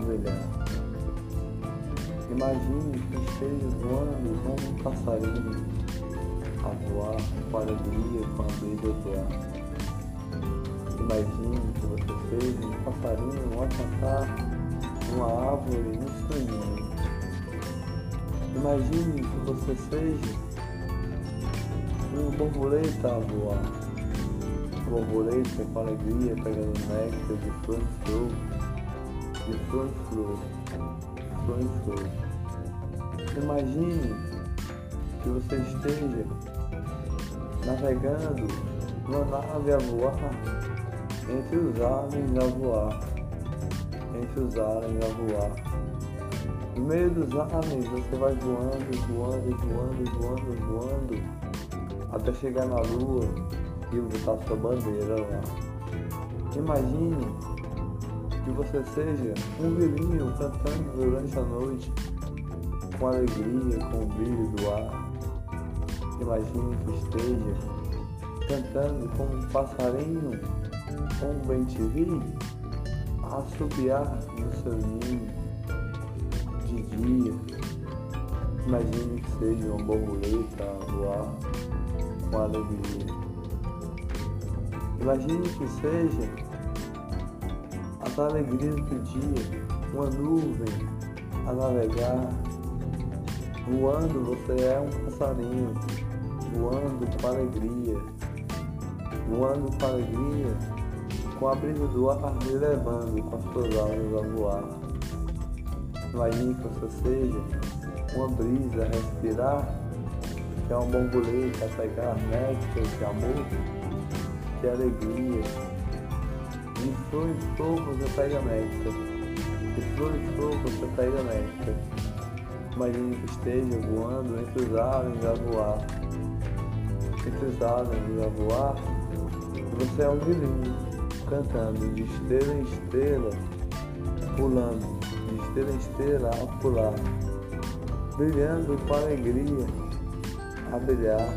a. Imagine que esteja voando como um passarinho a voar com alegria, com a brisa do ar. Imagine que você seja um passarinho a cantar uma árvore no sonho. Imagine que você seja uma borboleta a voar. Uma borboleta com alegria pegando néctar de flor flor, de flor em flor. Imagine que você esteja navegando numa nave a voar entre os ares a voar, entre os ares a voar. No meio dos ares você vai voando, voando, voando, voando, voando, até chegar na lua e botar sua bandeira lá. Imagine que você seja um violino cantando durante a noite, com alegria, com o brilho do ar. Imagine que esteja cantando como um passarinho um bem te vi assobiar no seu ninho de dia. Imagine que seja uma borboleta a voar com alegria. Imagine que seja as alegrias do dia, uma nuvem a navegar. Voando, você é um passarinho, voando com alegria, voando com alegria com a brisa do ar me levando com as suas asas a voar. Imagine que você seja uma brisa a respirar, que é uma borboleta a pegar néctar de amor, de alegria. De flor em flor você pega néctar, de flor em flor você pega néctar. Imagine que esteja voando entre os aves a voar. Entre os aves a voar, você é um vilinho cantando de estrela em estrela, pulando, de estrela em estrela a pular, brilhando com alegria a brilhar.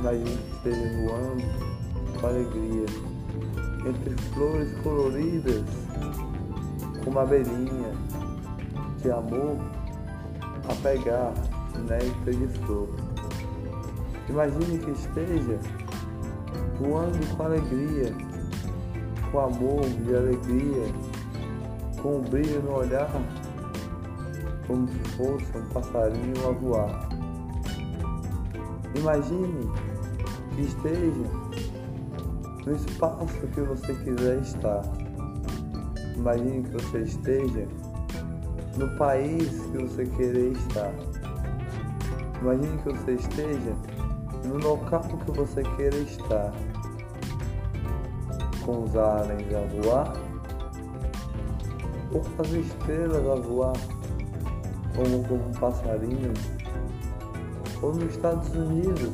Imagine que esteja voando com alegria, entre flores coloridas, como abelhinha de amor a pegar néctar de flor. Imagine que esteja voando com alegria com amor e alegria, com um brilho no olhar, como se fosse um passarinho a voar. Imagine que esteja no espaço que você quiser estar. Imagine que você esteja no país que você querer estar. Imagine que você esteja no local que você queira estar com os ares a voar, ou com as estrelas a voar, como, como um passarinho, ou nos Estados Unidos,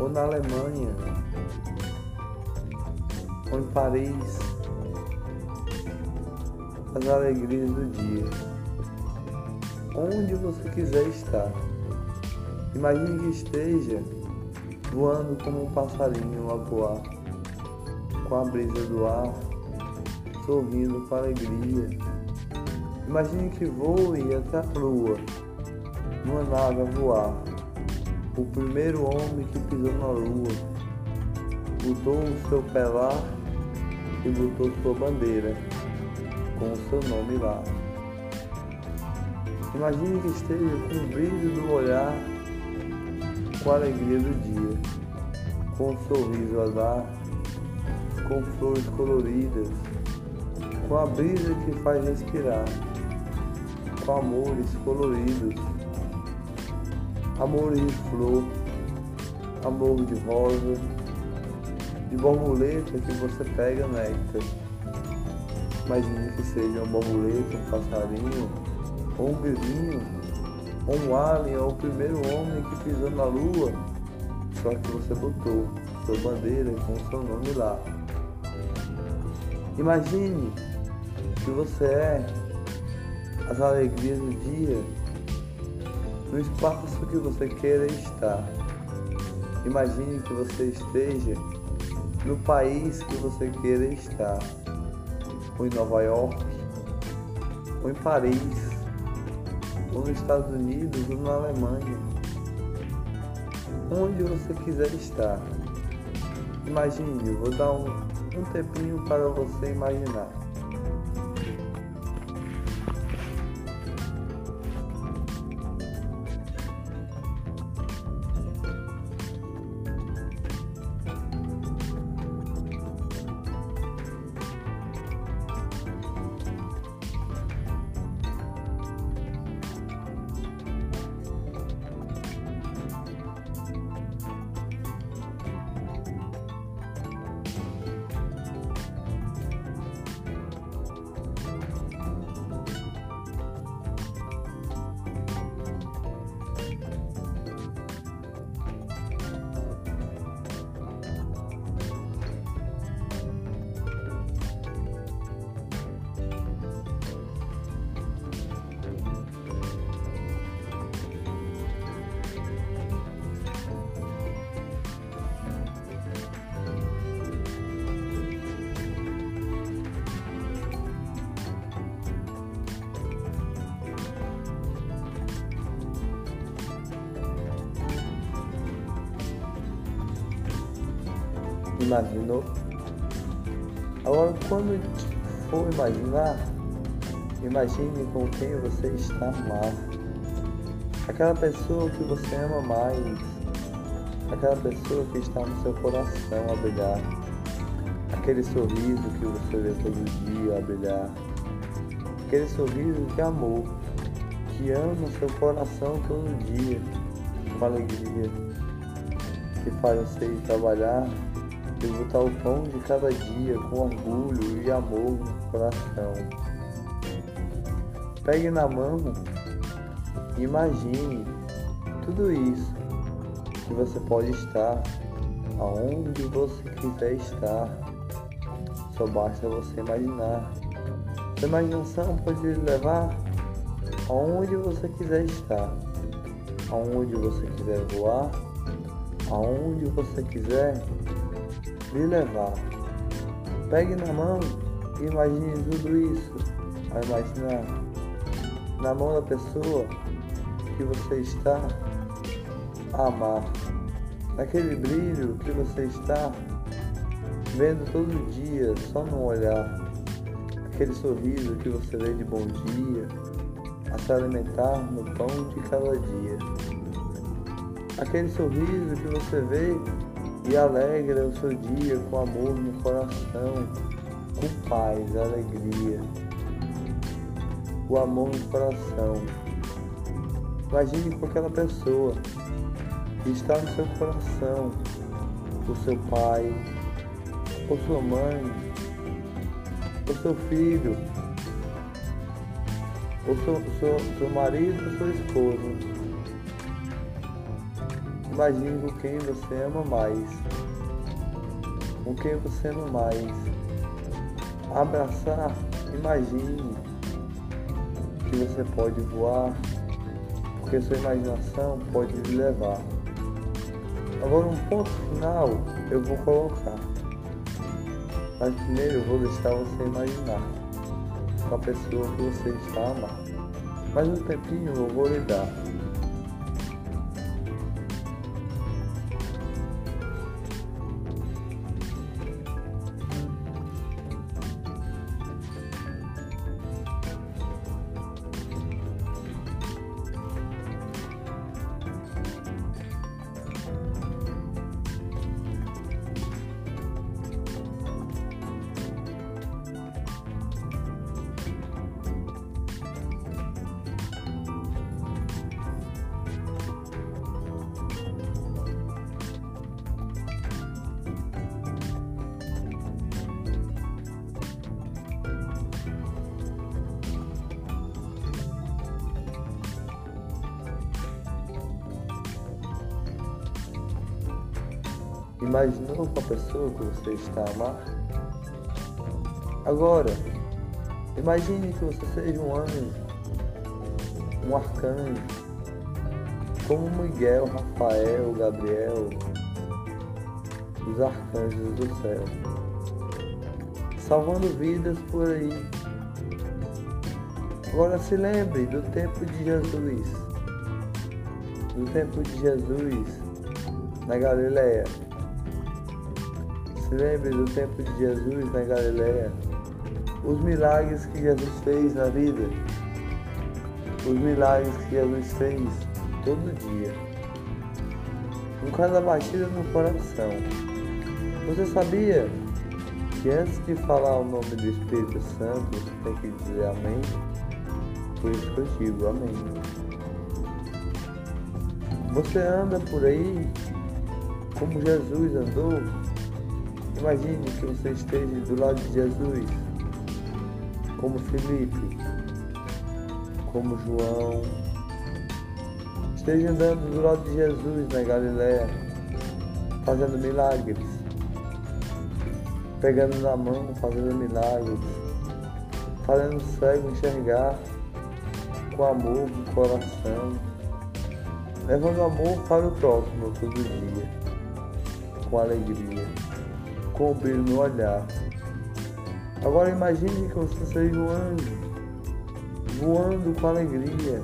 ou na Alemanha, ou Paris, as alegrias do dia. Onde você quiser estar. Imagine que esteja voando como um passarinho a voar com a brisa do ar, sorrindo com alegria. Imagine que voe até a lua, numa nave a voar. O primeiro homem que pisou na lua, botou o seu pé lá e botou sua bandeira, com o seu nome lá. Imagine que esteja com o brilho do olhar, com a alegria do dia, com um sorriso a dar com flores coloridas, com a brisa que faz respirar, com amores coloridos, amores de flor, amor de rosa, de borboleta que você pega néctar. Imagine que seja uma borboleta, um passarinho, ou um vizinho, ou um alien, ou o primeiro homem que pisou na lua só que você botou sua bandeira com seu nome lá. Imagine que você é as alegrias do dia no espaço que você queira estar. Imagine que você esteja no país que você queira estar, ou em Nova York, ou em Paris, ou nos Estados Unidos, ou na Alemanha, onde você quiser estar. Imagine, vou dar um, um tempinho para você imaginar. Imaginou? Agora, quando for imaginar, imagine com quem você está amado. Aquela pessoa que você ama mais. Aquela pessoa que está no seu coração a brilhar. Aquele sorriso que você vê todo dia a brilhar. Aquele sorriso de amor que ama seu coração todo dia com alegria. Que faz você ir trabalhar botar o pão de cada dia com orgulho e amor no coração. Pegue na mão imagine tudo isso que você pode estar aonde você quiser estar. Só basta você imaginar. Sua imaginação pode levar aonde você quiser estar, aonde você quiser voar, aonde você quiser lhe levar. Pegue na mão e imagine tudo isso. A imaginar na mão da pessoa que você está a amar. Naquele brilho que você está vendo todo dia, só no olhar. Aquele sorriso que você vê de bom dia, a se alimentar no pão de cada dia. Aquele sorriso que você vê e alegra o seu dia com amor no coração, com paz, alegria. O amor no coração. Imagine com aquela pessoa que está no seu coração, o seu pai, ou sua mãe, o seu filho, o seu, seu, seu marido, ou sua esposa Imagine com quem você ama mais. Com quem você ama mais. Abraçar, imagine que você pode voar, porque sua imaginação pode lhe levar. Agora um ponto final eu vou colocar. Mas primeiro eu vou deixar você imaginar com a pessoa que você está amando. Mais um tempinho eu vou lhe dar. Imaginou com a pessoa que você está a amar? Agora, imagine que você seja um anjo, um arcanjo, como Miguel, Rafael, Gabriel, os arcanjos do céu, salvando vidas por aí. Agora se lembre do tempo de Jesus, do tempo de Jesus na Galileia. Lembre do tempo de Jesus na Galileia, os milagres que Jesus fez na vida, os milagres que Jesus fez todo dia, com cada batida no coração. Você sabia que antes de falar o nome do Espírito Santo, você tem que dizer amém? Por isso que eu digo amém. Você anda por aí como Jesus andou. Imagine que você esteja do lado de Jesus, como Felipe, como João. Esteja andando do lado de Jesus na Galiléia, fazendo milagres, pegando na mão, fazendo milagres, fazendo o cego enxergar com amor no coração, levando amor para o próximo todo dia, com alegria, brilho no olhar. Agora imagine que você um anjo, voando com alegria,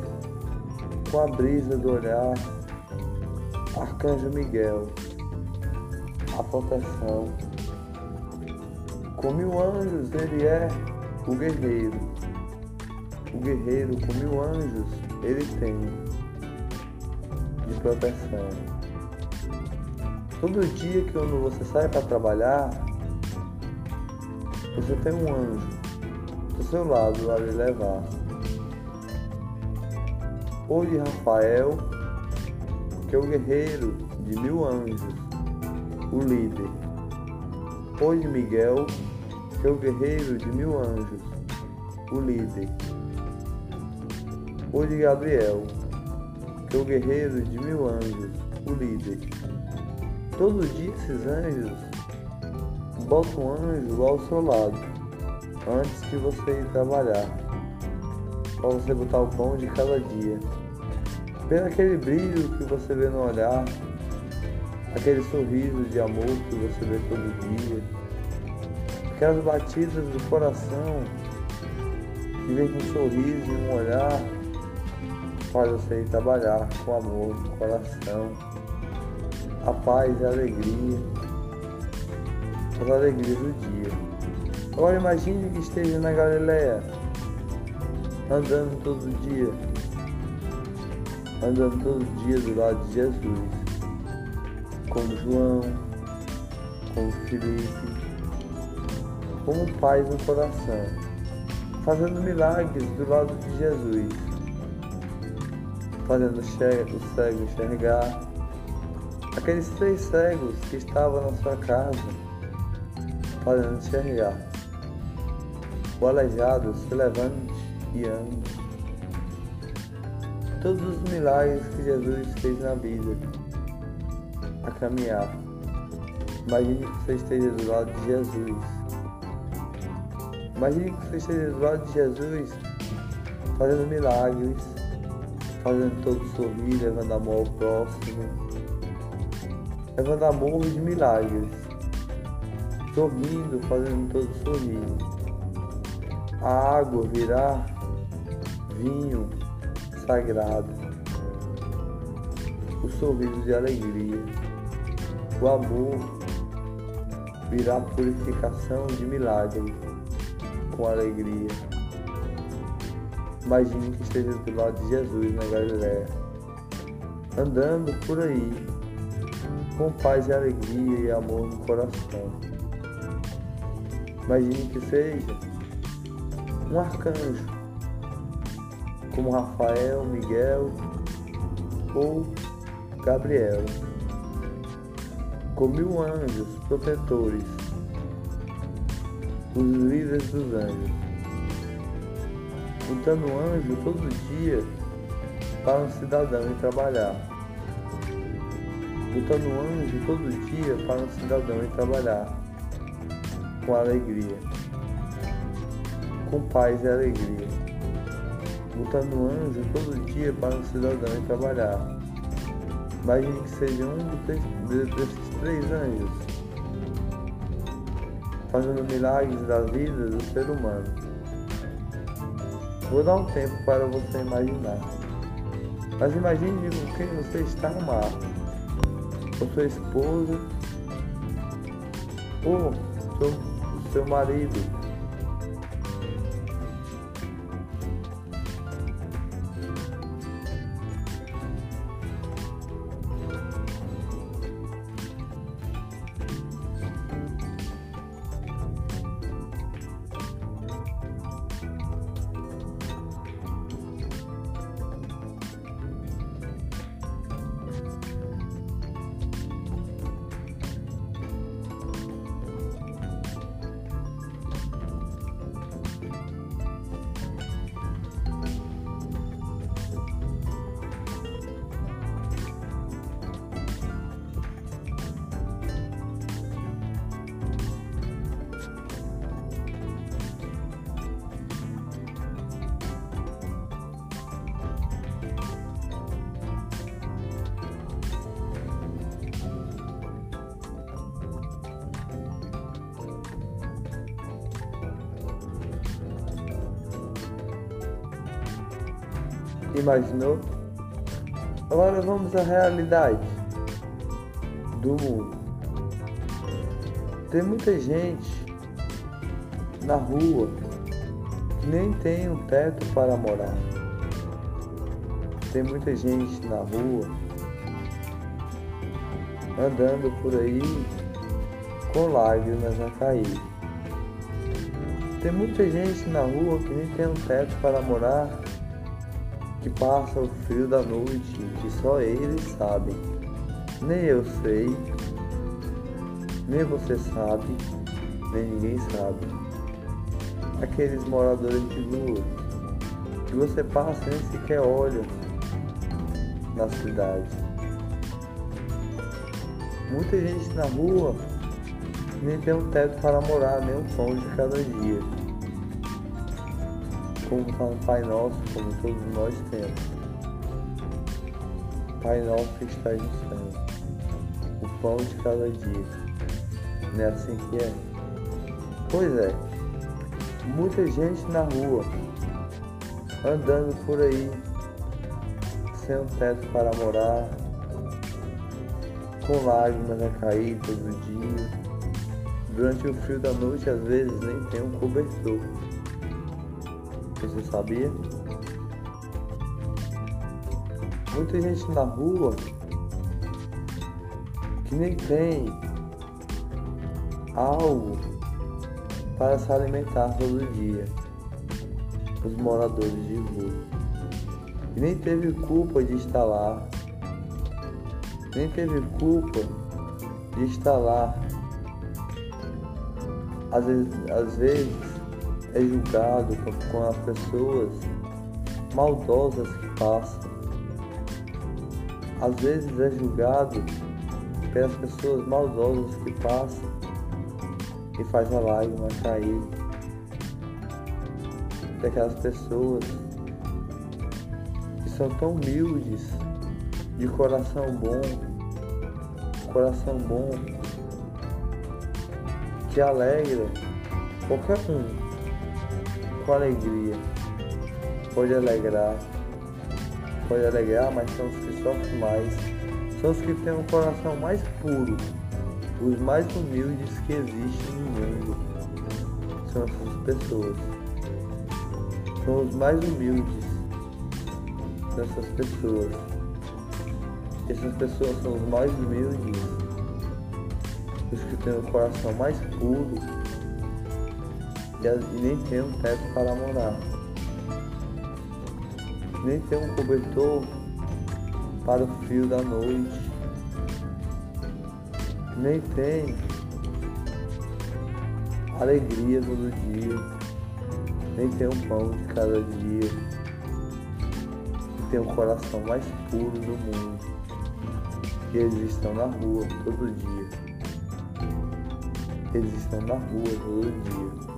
com a brisa do olhar, Arcanjo Miguel, a proteção. Com mil anjos ele é o guerreiro o guerreiro com mil anjos ele tem de proteção. Todo dia que quando você sai para trabalhar, você tem um anjo do seu lado a lhe levar. Ou de Rafael, que é o guerreiro de mil anjos, o líder. Ou de Miguel, que é o guerreiro de mil anjos, o líder ou de Gabriel, que é o guerreiro de mil anjos, o líder. Todo dia esses anjos botam um anjo ao seu lado, antes de você ir trabalhar, para você botar o pão de cada dia. Pelo aquele brilho que você vê no olhar, aquele sorriso de amor que você vê todo dia, aquelas batidas do coração que vem com um sorriso e um olhar faz você ir trabalhar com amor no coração, a paz e a alegria, as alegrias do dia. Agora imagine que esteja na Galileia, andando todo dia, andando todo dia do lado de Jesus, como João, como Felipe, como paz no coração, fazendo milagres do lado de Jesus. Fazendo o cego enxergar. Aqueles três cegos que estavam na sua casa, fazendo enxergar. O aleijado se levante e ande. Todos os milagres que Jesus fez na vida, a caminhar. Imagine que você esteja do lado de Jesus. Imagine que você esteja do lado de Jesus, fazendo milagres fazendo todos sorrir, levando amor ao próximo, levando amor de milagres, sorrindo, fazendo todos sorrir. A água virá vinho sagrado, o sorriso de alegria, o amor virá purificação de milagre com alegria. Imagine que esteja do lado de Jesus na Galiléia, andando por aí, com paz e alegria e amor no coração. Imagine que seja um arcanjo, como Rafael, Miguel ou Gabriel, com mil anjos protetores, os líderes dos anjos botando anjo todo dia para um cidadão ir trabalhar. Botando um anjo todo dia para um cidadão ir trabalhar com alegria, com paz e alegria, botando um anjo todo dia para um cidadão ir trabalhar. Imagine que seja um desses três anjos fazendo milagres da vida do ser humano. Vou dar um tempo para você imaginar. Mas imagine com quem você está no mar. Com sua esposa ou seu, seu marido Imaginou? Agora vamos à realidade do mundo. Tem muita gente na rua que nem tem um teto para morar. Tem muita gente na rua andando por aí com lágrimas a cair. Tem muita gente na rua que nem tem um teto para morar que passa o frio da noite, que só eles sabem. Nem eu sei, nem você sabe, nem ninguém sabe. Aqueles moradores de rua que você passa nem sequer olha na cidade. Muita gente na rua nem tem um teto para morar, nem um pão de cada dia como está no Pai Nosso, como todos nós temos. Pai Nosso que estás no céu, o pão de cada dia. Não é assim que é? Pois é, muita gente na rua, andando por aí, sem um teto para morar, com lágrimas a cair todo dia. Durante o frio da noite, às vezes nem tem um cobertor. Você sabia? Muita gente na rua que nem tem algo para se alimentar todo dia. Os moradores de rua. E nem teve culpa de estar lá. Nem teve culpa de estar lá. Às vezes, às vezes é julgado com as pessoas maldosas que passam. Às vezes é julgado pelas pessoas maldosas que passam e faz a lágrima cair. Daquelas pessoas que são tão humildes, de coração bom, coração bom, que alegra qualquer um com alegria. Pode alegrar, pode alegrar, mas são os que sofrem mais. São os que têm o um coração mais puro, os mais humildes que existem no mundo. São essas pessoas. São os mais humildes dessas pessoas. Essas pessoas são os mais humildes, os que têm o coração mais puro e nem tem um teto para morar, nem tem um cobertor para o frio da noite, nem tem alegria todo dia, nem tem um pão de cada dia, tem o coração mais puro do mundo. E eles estão na rua todo dia. Eles estão na rua todo dia.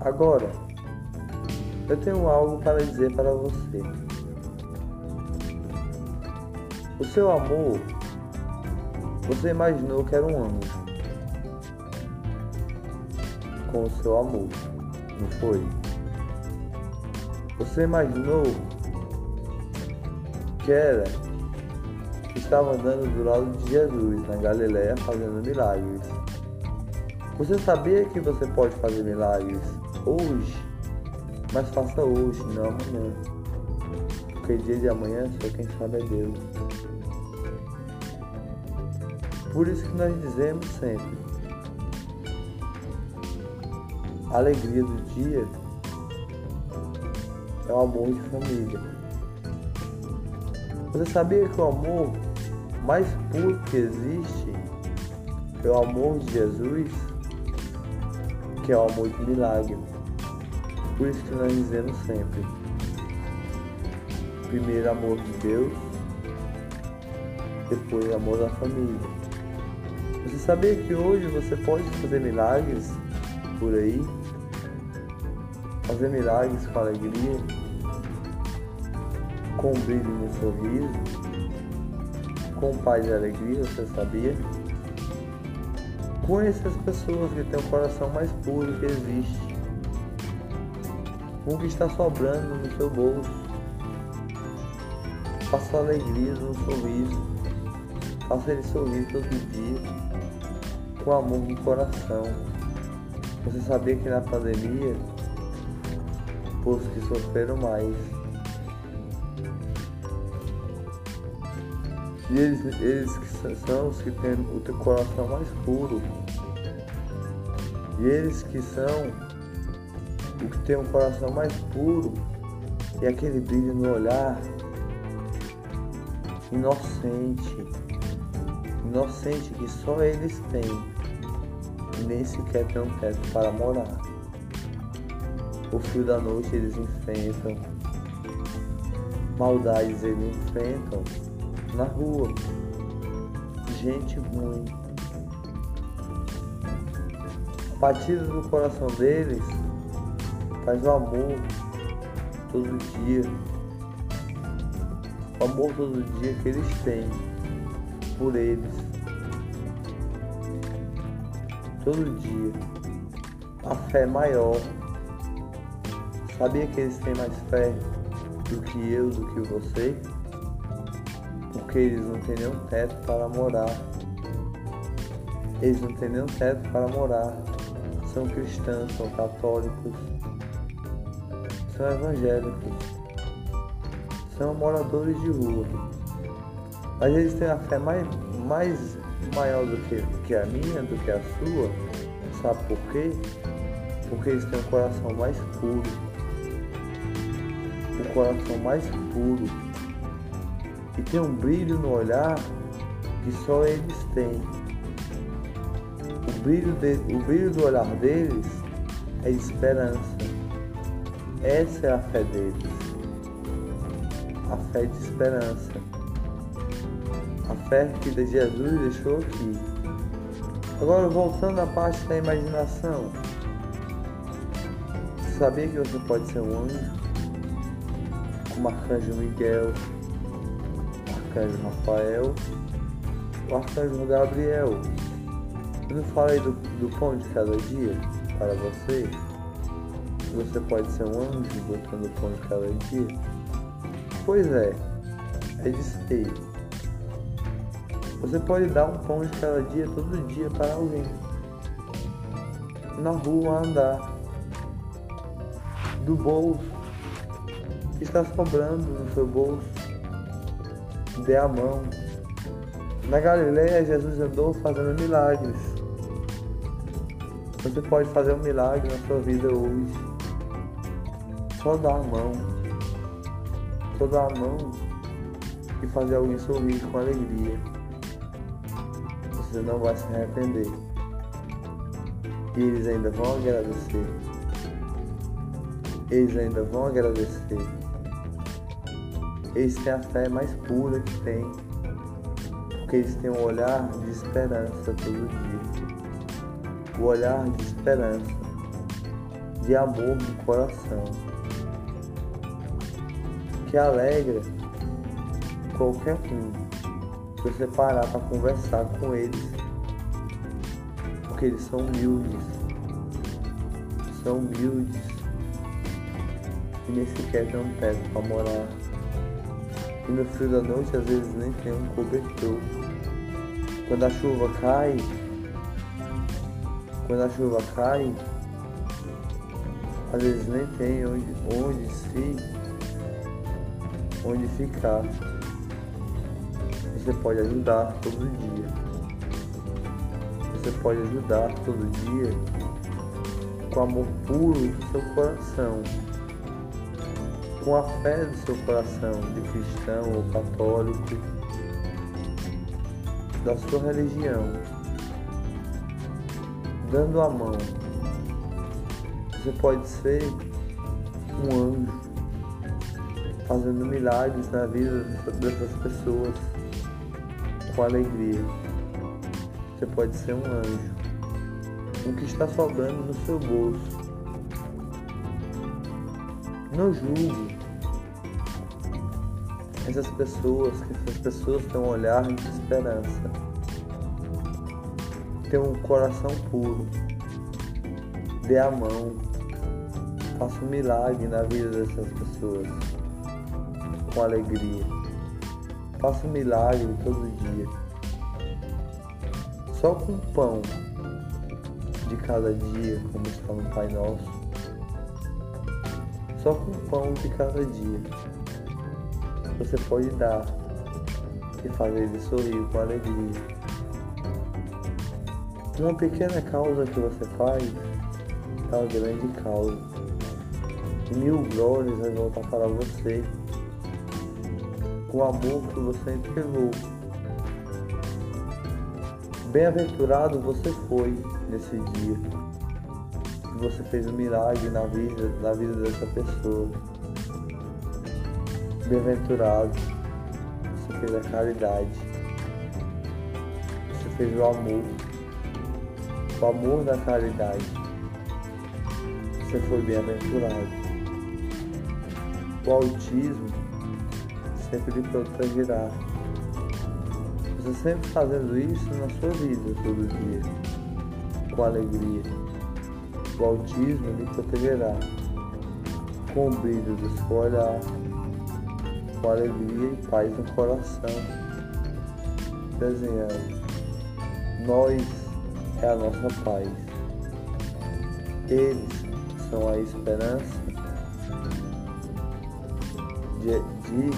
Agora, eu tenho algo para dizer para você. O seu amor, você imaginou que era um anjo com o seu amor, não foi? Você imaginou que era que estava andando do lado de Jesus na Galiléia fazendo milagres. Você sabia que você pode fazer milagres hoje, mas faça hoje, não amanhã. Porque dia de amanhã só quem sabe é Deus. Por isso que nós dizemos sempre: a alegria do dia é o amor de família. Você sabia que o amor mais puro que existe é o amor de Jesus, que é o amor de milagre. Por isso que nós dizemos sempre: primeiro amor de Deus, depois amor da família. Você sabia que hoje você pode fazer milagres por aí? Fazer milagres com alegria, com brilho no sorriso, com paz e alegria, você sabia? Conheça as pessoas que têm o coração mais puro que existe. Um que está sobrando no seu bolso. Faça alegria no sorriso. Faça ele sorrir todo dia. Com amor no coração. Você sabia que na pandemia, os que sofreram mais E eles, eles que são os que têm o teu coração mais puro. E eles que são o que tem o coração mais puro e aquele brilho no olhar inocente. Inocente que só eles têm. Nem sequer tem um teto para morar. O fio da noite eles enfrentam. Maldades eles enfrentam na rua. Gente ruim. A batida do coração deles faz o amor todo dia. O amor todo dia que eles têm por eles. Todo dia. A fé maior. Sabia que eles têm mais fé do que eu, do que você? porque eles não têm nenhum teto para morar. Eles não têm nenhum teto para morar. São cristãos, são católicos, são evangélicos, são moradores de rua. Mas eles têm a fé mais, mais maior do que, que a minha, do que a sua. Sabe por quê? Porque eles têm um coração mais puro. O coração mais puro e tem um brilho no olhar que só eles têm. Brilho, de, o brilho do olhar deles é esperança. Essa é a fé deles. A fé de esperança. A fé que Jesus deixou aqui. Agora voltando à parte da imaginação. Sabia que você pode ser um anjo? Como Arcanjo Miguel, arcanjo Rafael, o arcanjo Gabriel. Eu não falei do, do pão de cada dia para você? Você pode ser um anjo botando o pão de cada dia? Pois é, é de ser. Você pode dar um pão de cada dia todo dia para alguém. Na rua andar. Do bolso. Está sobrando no seu bolso dê a mão. Na Galileia, Jesus andou fazendo milagres. Você pode fazer um milagre na sua vida hoje. Só dar a mão. Só dar a mão e fazer alguém sorrir com alegria. Você não vai se arrepender. E eles ainda vão agradecer. Eles ainda vão agradecer eles têm a fé mais pura que tem, porque eles têm um olhar de esperança todo dia. O olhar de esperança, de amor no coração, que alegra qualquer um. Se você parar para conversar com eles, porque eles são humildes, são humildes e nem sequer tem um teto para morar. E no frio da noite às vezes nem tem um cobertor. Quando a chuva cai, quando a chuva cai, às vezes nem tem onde, onde se onde ficar. Você pode ajudar todo dia. Você pode ajudar todo dia com amor puro do seu coração com a fé do seu coração, de cristão ou católico, da sua religião, dando a mão. Você pode ser um anjo, fazendo milagres na vida dessas pessoas com alegria. Você pode ser um anjo, um que está sobrando no seu bolso não julgue essas pessoas, que essas pessoas têm um olhar de esperança, têm um coração puro. Dê a mão, faça um milagre na vida dessas pessoas, com alegria. Faça um milagre todo dia. Só com o pão de cada dia, como está no Pai Nosso só com o pão de cada dia. Você pode dar e fazer ele sorrir com alegria. Uma pequena causa que você faz é uma grande causa. Mil glórias vai voltar para você o amor que você entregou. Bem-aventurado você foi nesse dia você fez um milagre na vida, na vida dessa pessoa. Bem-aventurado, você fez a caridade, você fez o amor, o amor da caridade. Você foi bem-aventurado. O autismo sempre lhe protegerá. Você sempre fazendo isso na sua vida todo dia, com alegria o autismo lhe protegerá, com o brilho do seu olhar, com alegria e paz no coração, desenhando. Nós é a nossa paz. Eles são a esperança de, de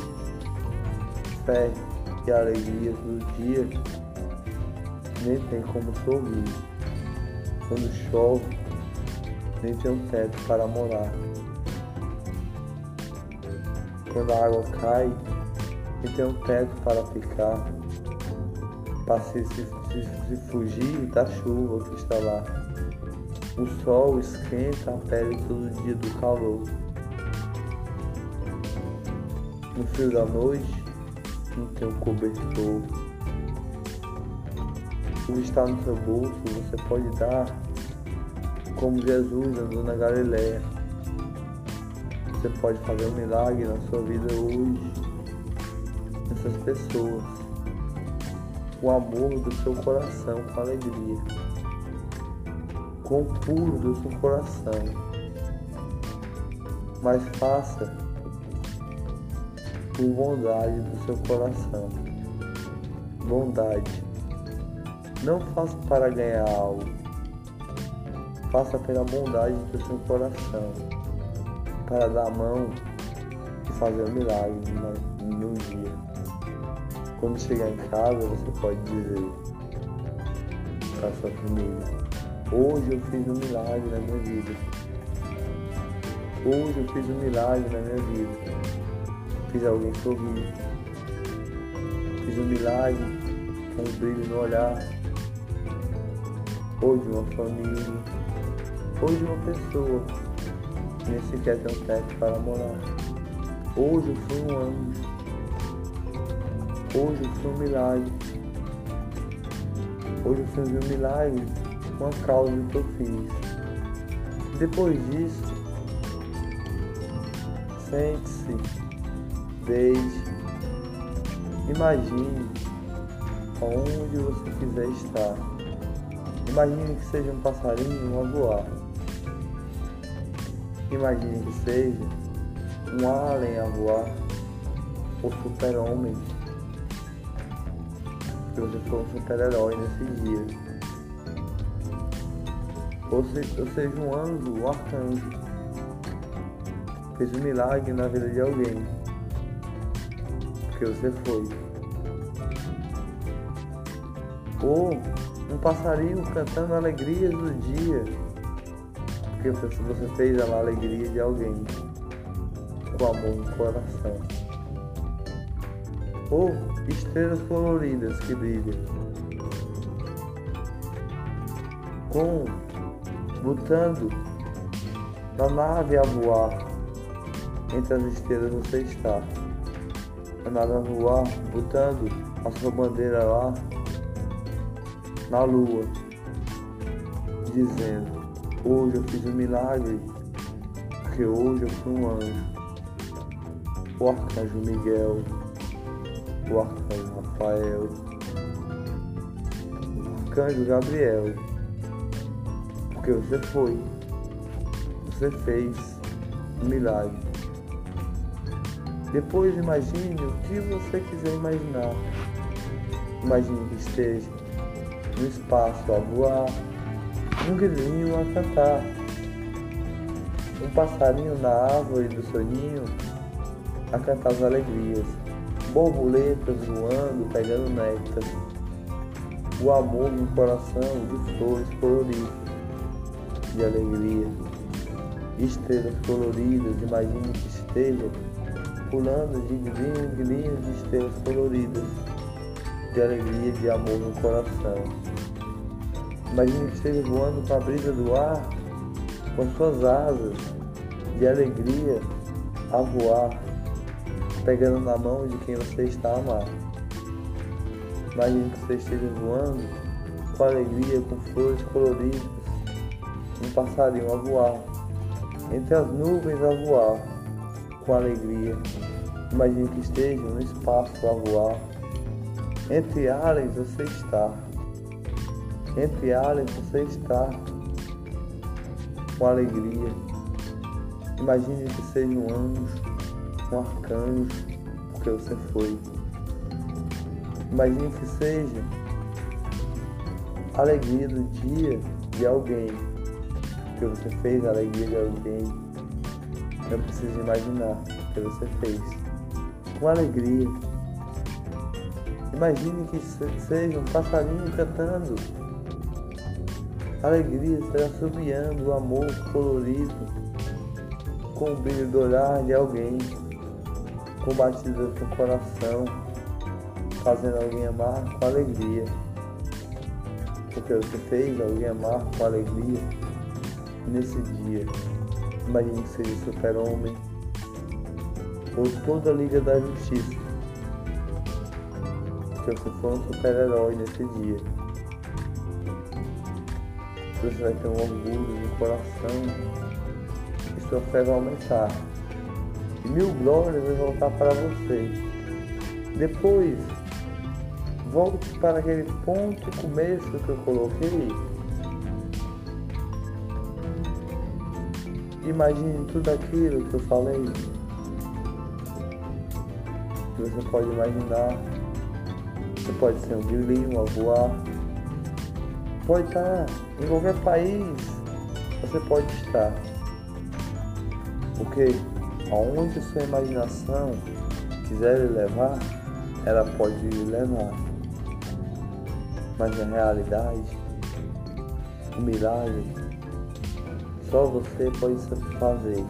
fé e alegria do dia. Nem tem como sorrir. Quando chove, nem tem um teto para morar. Quando a água cai, nem tem um teto para ficar, para se, se fugir da chuva que está lá. O sol esquenta a pele todo dia do calor. No frio da noite, não tem um cobertor. O que está no seu bolso, você pode dar como Jesus andou na Galileia. Você pode fazer um milagre na sua vida hoje, nessas pessoas, o amor do seu coração com alegria, com o puro do seu coração. Mas faça por bondade do seu coração. Bondade. Não faça para ganhar algo Faça pela bondade do seu coração, para dar a mão e fazer um milagre um dia. Quando chegar em casa, você pode dizer para sua família: Hoje eu fiz um milagre na minha vida. Hoje eu fiz um milagre na minha vida. Fiz alguém sorrir. Fiz um milagre com um brilho no olhar. Hoje uma família Hoje uma pessoa nem sequer tem um teto para morar. Hoje eu fui um anjo Hoje fiz um milagre. Hoje fiz um milagre com a causa que eu fiz. Depois disso, sente-se, deixe, imagine onde você quiser estar. Imagine que seja um passarinho a voar. Imagine que seja um alien a voar, ou super-homem você for um super-herói nesse dia. Ou, se, ou seja, um anjo, um arcanjo. Fez um milagre na vida de alguém. Porque você foi. Ou um passarinho cantando alegrias do dia. Porque você fez a alegria de alguém. Com amor no coração. Ou estrelas coloridas que brilham. Com botando na nave a voar. Entre as estrelas você está. A nave a voar, botando a sua bandeira lá na lua, dizendo, hoje eu fiz um milagre, porque hoje eu fui um anjo. O arcanjo Miguel o arcanjo Rafael, arcanjo Gabriel, porque você foi, você fez um milagre. Depois imagine o que você quiser imaginar. Imagine que esteja no espaço a voar, um grilinho a cantar, um passarinho na árvore do soninho a cantar as alegrias borboletas voando, pegando néctar, o amor no coração de flores coloridas, de alegria, estrelas coloridas, imagine que esteja pulando de glinhos, glinhos de estrelas coloridas, de alegria, de amor no coração. Imagine que esteja voando com a brisa do ar, com suas asas de alegria a voar pegando na mão de quem você está a amar. Imagine que você esteja voando com alegria, com flores coloridas, um passarinho a voar, entre as nuvens a voar, com alegria. Imagine que esteja no espaço a voar, entre aliens você está, entre aliens você está, com alegria. Imagine que seja um anjo um arcanjo, porque você foi. Imagine que seja a alegria do dia de alguém, porque você fez a alegria de alguém. Não precisa imaginar, porque você fez. Com alegria. Imagine que seja um passarinho cantando. alegria será subiando o amor colorido com o brilho do olhar de alguém com batidas no coração, fazendo alguém amar com alegria. Porque você fez alguém amar com alegria nesse dia. Imagine que seja super-homem ou toda a Liga da Justiça. Que você for um super-herói nesse dia. Você vai ter um orgulho no coração e sua fé vai aumentar mil glórias vai voltar para você. Depois, volte para aquele ponto começo que eu coloquei. Imagine tudo aquilo que eu falei. Que você pode imaginar. Você pode ser um grilinho a voar. Pode estar em qualquer país. Você pode estar. Porque aonde sua imaginação quiser levar, ela pode levar. Mas na realidade, o milagre só você pode fazer.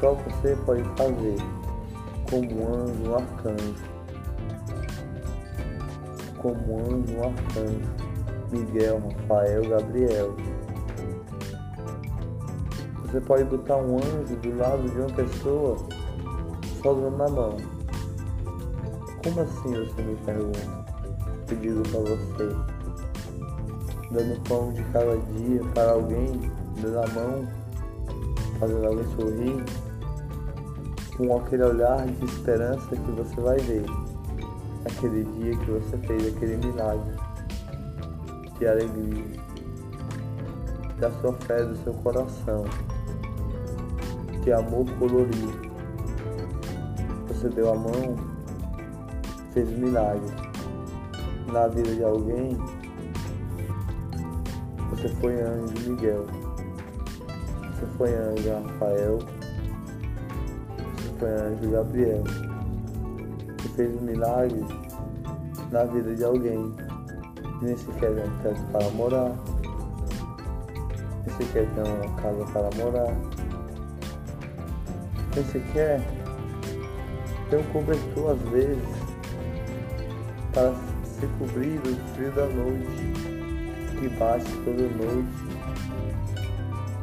Só você pode fazer como um anjo, um arcanjo. Como um anjo, um arcanjo. Miguel, Rafael, Gabriel. Você pode botar um anjo do lado de uma pessoa dando na mão, Como assim você me pergunta? Eu digo para você, dando pão de cada dia para alguém, dando a mão, fazendo alguém sorrir, com aquele olhar de esperança que você vai ver aquele dia que você fez aquele milagre de alegria, da sua fé, do seu coração, de amor colorido. Você deu a mão, fez um milagre. Na vida de alguém. Você foi anjo Miguel, você foi anjo Rafael, você foi anjo Gabriel. Fez um milagre na vida de alguém. Nem sequer tem um teto para morar, nem sequer tem uma casa para morar, nem sequer tem um cobertor às vezes para se cobrir do frio da noite que bate toda noite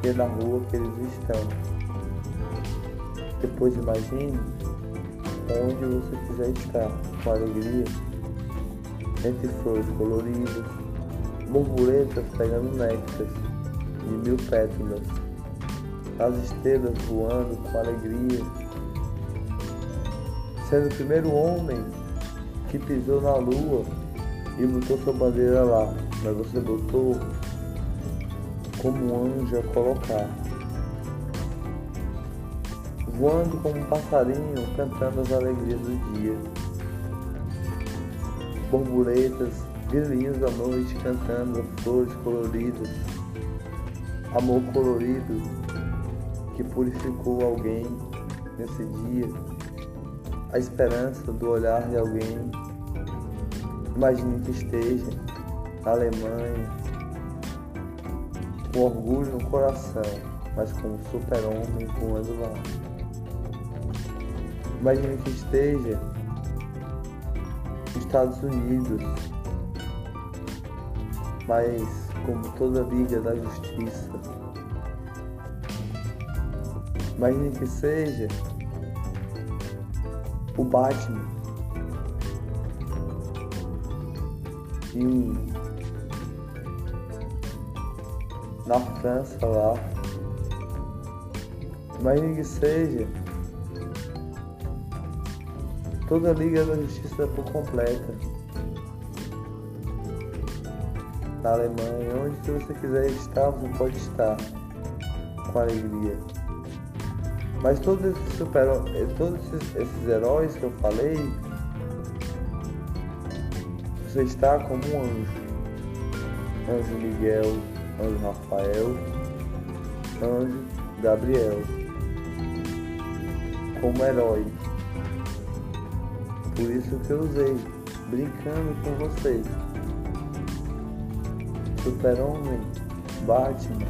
e é na rua que eles estão. Depois imagine onde você quiser estar, com alegria, entre flores coloridas, borboletas pegando néctar de mil pétalas, as estrelas voando com alegria, sendo o primeiro homem que pisou na lua e botou sua bandeira lá, mas você botou como um anjo a colocar. Voando como um passarinho, cantando as alegrias do dia. Borboletas, grilinhos da noite cantando flores coloridas, amor colorido que purificou alguém nesse dia, a esperança do olhar de alguém. Imagine que esteja na Alemanha, com orgulho no coração, mas como super-homem voando lá. Imagine que esteja nos Estados Unidos, mas como toda Liga da Justiça. Imagine que seja o Batman e um na França lá. Imagine que seja toda a Liga da Justiça por completa. Na Alemanha, onde você quiser estar, você pode estar com alegria. Mas todos esses super todos esses, esses heróis que eu falei, você está como um anjo. Anjo Miguel, anjo Rafael, anjo Gabriel. Como herói. Por isso que eu usei, brincando com vocês. Super-Homem, Batman,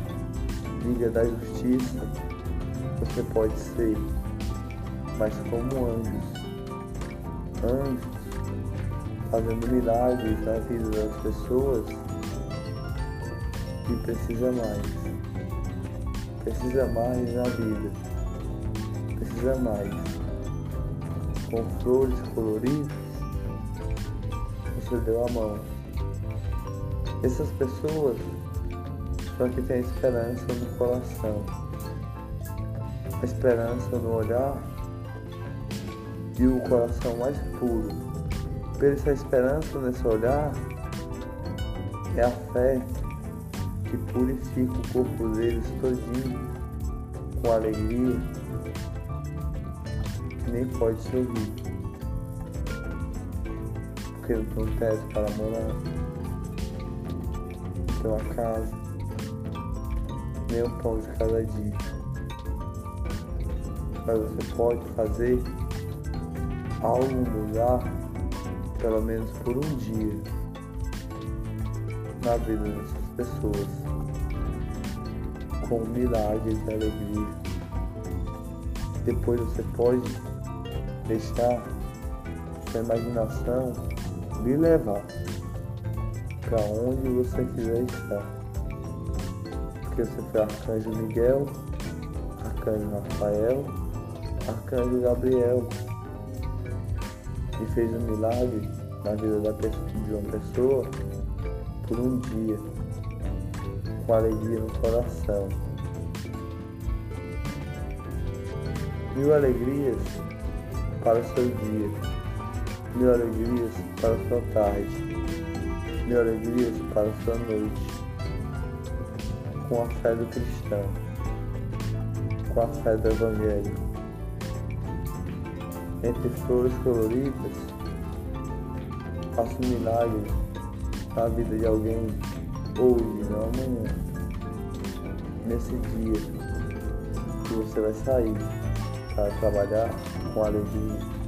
Liga da Justiça, você pode ser, mas como anjos. Anjos fazendo milagres na vida das pessoas que precisa mais. Precisa mais na vida. Precisa mais com flores coloridas, você deu a mão. Essas pessoas são que têm esperança no coração, a esperança no olhar e o coração mais puro. Pela essa esperança nesse olhar é a fé que purifica o corpo deles todinho com alegria nem pode se ouvir. Porque não tem um teto para morar, não tem uma casa, nem um pão de cada dia. Mas você pode fazer algo mudar, pelo menos por um dia, na vida dessas pessoas, com um milagre de alegria. Depois você pode deixar sua imaginação lhe levar para onde você quiser estar. Porque você foi Arcanjo Miguel, Arcanjo Rafael, Arcanjo Gabriel. e fez um milagre na vida de uma pessoa por um dia, com alegria no coração. Mil alegrias para o seu dia, mil alegrias para a sua tarde, mil alegrias para a sua noite, com a fé do cristão, com a fé do Evangelho. Entre flores coloridas, faça um milagre na vida de alguém hoje, não amanhã. Nesse dia que você vai sair para trabalhar com alegria